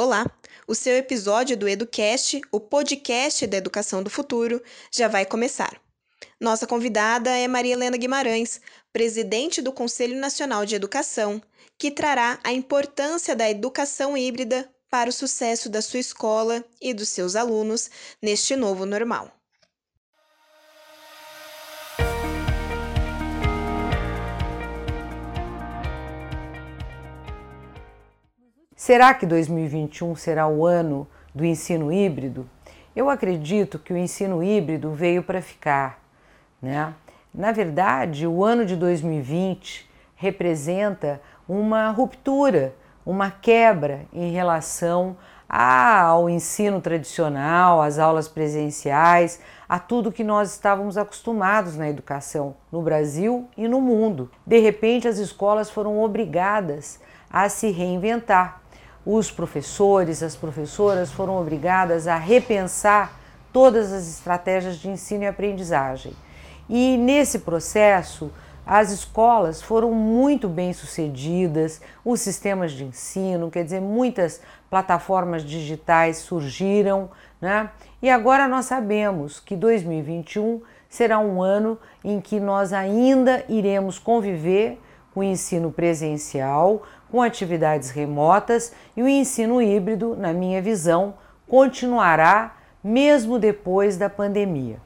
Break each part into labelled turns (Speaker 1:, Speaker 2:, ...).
Speaker 1: Olá! O seu episódio do EduCast, o podcast da educação do futuro, já vai começar. Nossa convidada é Maria Helena Guimarães, presidente do Conselho Nacional de Educação, que trará a importância da educação híbrida para o sucesso da sua escola e dos seus alunos neste novo normal.
Speaker 2: Será que 2021 será o ano do ensino híbrido? Eu acredito que o ensino híbrido veio para ficar. Né? Na verdade, o ano de 2020 representa uma ruptura, uma quebra em relação ao ensino tradicional, às aulas presenciais, a tudo que nós estávamos acostumados na educação no Brasil e no mundo. De repente, as escolas foram obrigadas a se reinventar os professores, as professoras foram obrigadas a repensar todas as estratégias de ensino e aprendizagem. E nesse processo, as escolas foram muito bem sucedidas, os sistemas de ensino, quer dizer, muitas plataformas digitais surgiram, né? E agora nós sabemos que 2021 será um ano em que nós ainda iremos conviver com ensino presencial, com atividades remotas e o ensino híbrido, na minha visão, continuará mesmo depois da pandemia.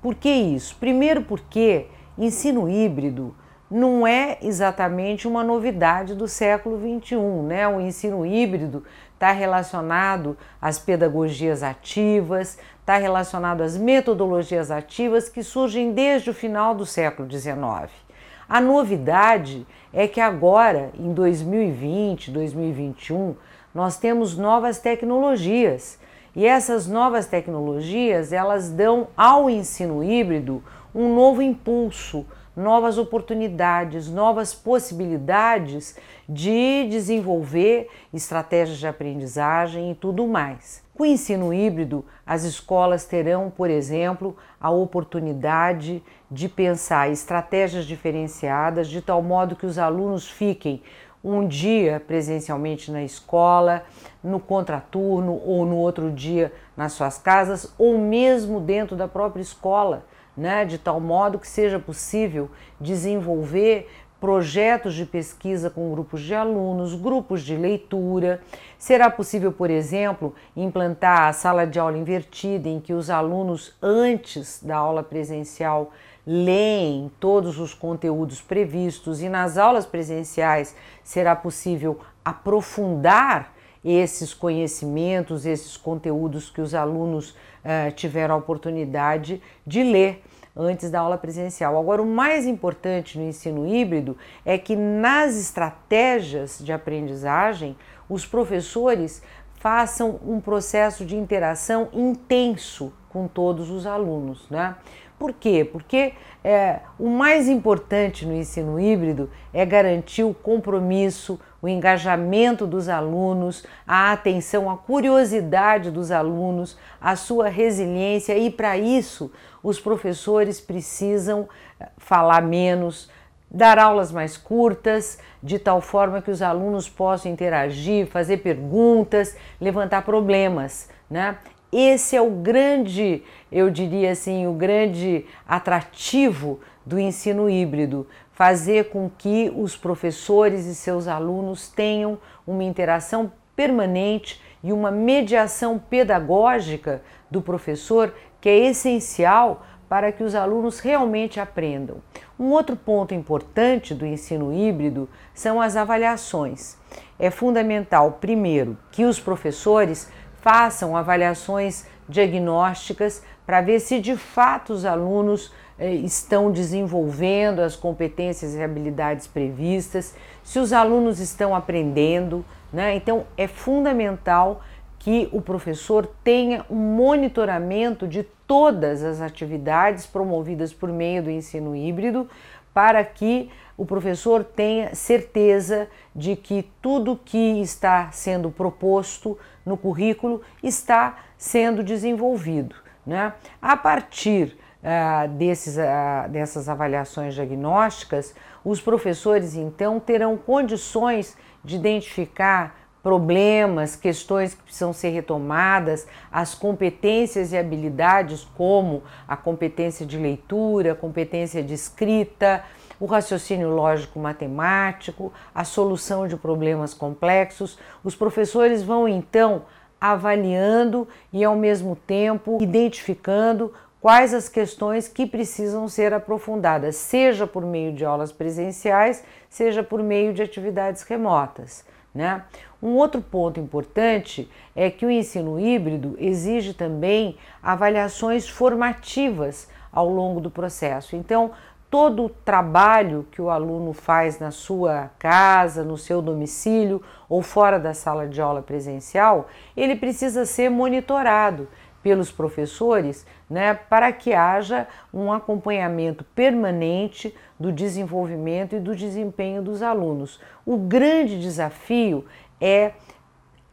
Speaker 2: Por que isso? Primeiro, porque ensino híbrido não é exatamente uma novidade do século XXI, né? O ensino híbrido está relacionado às pedagogias ativas, está relacionado às metodologias ativas que surgem desde o final do século XIX. A novidade é que agora, em 2020, 2021, nós temos novas tecnologias. E essas novas tecnologias, elas dão ao ensino híbrido um novo impulso, novas oportunidades, novas possibilidades de desenvolver estratégias de aprendizagem e tudo mais. Com o ensino híbrido, as escolas terão, por exemplo, a oportunidade de pensar estratégias diferenciadas de tal modo que os alunos fiquem um dia presencialmente na escola, no contraturno ou no outro dia nas suas casas ou mesmo dentro da própria escola, né, de tal modo que seja possível desenvolver projetos de pesquisa com grupos de alunos, grupos de leitura. Será possível, por exemplo, implantar a sala de aula invertida, em que os alunos, antes da aula presencial, leem todos os conteúdos previstos, e nas aulas presenciais será possível aprofundar esses conhecimentos, esses conteúdos que os alunos uh, tiveram a oportunidade de ler antes da aula presencial. Agora, o mais importante no ensino híbrido é que nas estratégias de aprendizagem, os professores façam um processo de interação intenso com todos os alunos, né? Por quê? Porque é, o mais importante no ensino híbrido é garantir o compromisso, o engajamento dos alunos, a atenção, a curiosidade dos alunos, a sua resiliência e, para isso, os professores precisam eh, falar menos, dar aulas mais curtas, de tal forma que os alunos possam interagir, fazer perguntas, levantar problemas, né? Esse é o grande, eu diria assim, o grande atrativo do ensino híbrido, fazer com que os professores e seus alunos tenham uma interação permanente e uma mediação pedagógica do professor que é essencial para que os alunos realmente aprendam. Um outro ponto importante do ensino híbrido são as avaliações. É fundamental, primeiro, que os professores façam avaliações diagnósticas para ver se de fato os alunos estão desenvolvendo as competências e habilidades previstas, se os alunos estão aprendendo. Né? Então, é fundamental que o professor tenha um monitoramento de todas as atividades promovidas por meio do ensino híbrido, para que o professor tenha certeza de que tudo que está sendo proposto no currículo está sendo desenvolvido. Né? A partir uh, desses, uh, dessas avaliações diagnósticas, os professores então terão condições de identificar problemas, questões que precisam ser retomadas, as competências e habilidades, como a competência de leitura, a competência de escrita, o raciocínio lógico matemático, a solução de problemas complexos. Os professores vão então avaliando e, ao mesmo tempo, identificando quais as questões que precisam ser aprofundadas, seja por meio de aulas presenciais, seja por meio de atividades remotas. Né? Um outro ponto importante é que o ensino híbrido exige também avaliações formativas ao longo do processo. Então, todo o trabalho que o aluno faz na sua casa, no seu domicílio ou fora da sala de aula presencial, ele precisa ser monitorado pelos professores né, para que haja um acompanhamento permanente do desenvolvimento e do desempenho dos alunos. O grande desafio é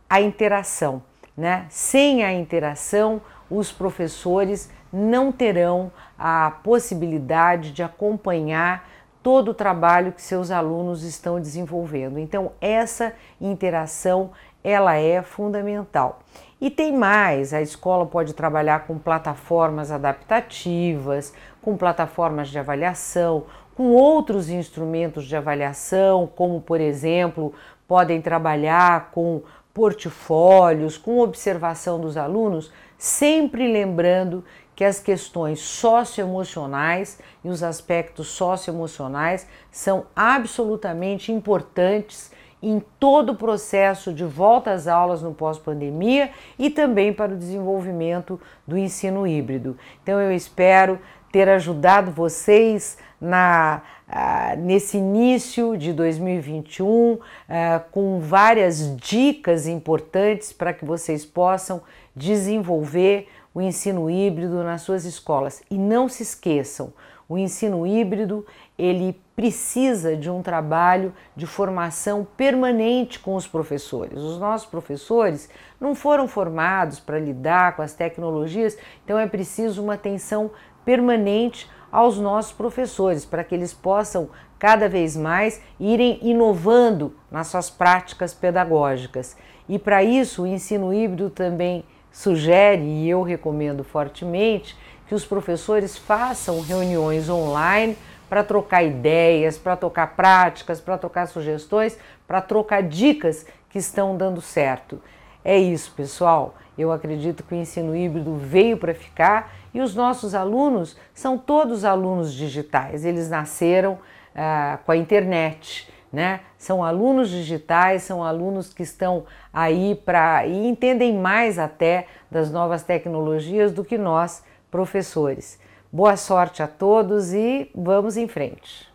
Speaker 2: a interação. Né? Sem a interação, os professores não terão a possibilidade de acompanhar todo o trabalho que seus alunos estão desenvolvendo. Então, essa interação ela é fundamental. E tem mais, a escola pode trabalhar com plataformas adaptativas, com plataformas de avaliação, com outros instrumentos de avaliação, como por exemplo, podem trabalhar com portfólios, com observação dos alunos, sempre lembrando que as questões socioemocionais e os aspectos socioemocionais são absolutamente importantes em todo o processo de volta às aulas no pós-pandemia e também para o desenvolvimento do ensino híbrido. Então eu espero ter ajudado vocês na, uh, nesse início de 2021 uh, com várias dicas importantes para que vocês possam desenvolver o ensino híbrido nas suas escolas. E não se esqueçam, o ensino híbrido ele precisa de um trabalho de formação permanente com os professores. Os nossos professores não foram formados para lidar com as tecnologias, então é preciso uma atenção permanente aos nossos professores para que eles possam cada vez mais irem inovando nas suas práticas pedagógicas. E para isso, o ensino híbrido também sugere, e eu recomendo fortemente, que os professores façam reuniões online para trocar ideias, para trocar práticas, para trocar sugestões, para trocar dicas que estão dando certo. É isso, pessoal. Eu acredito que o ensino híbrido veio para ficar e os nossos alunos são todos alunos digitais. Eles nasceram ah, com a internet, né? São alunos digitais, são alunos que estão aí para e entendem mais até das novas tecnologias do que nós professores. Boa sorte a todos e vamos em frente.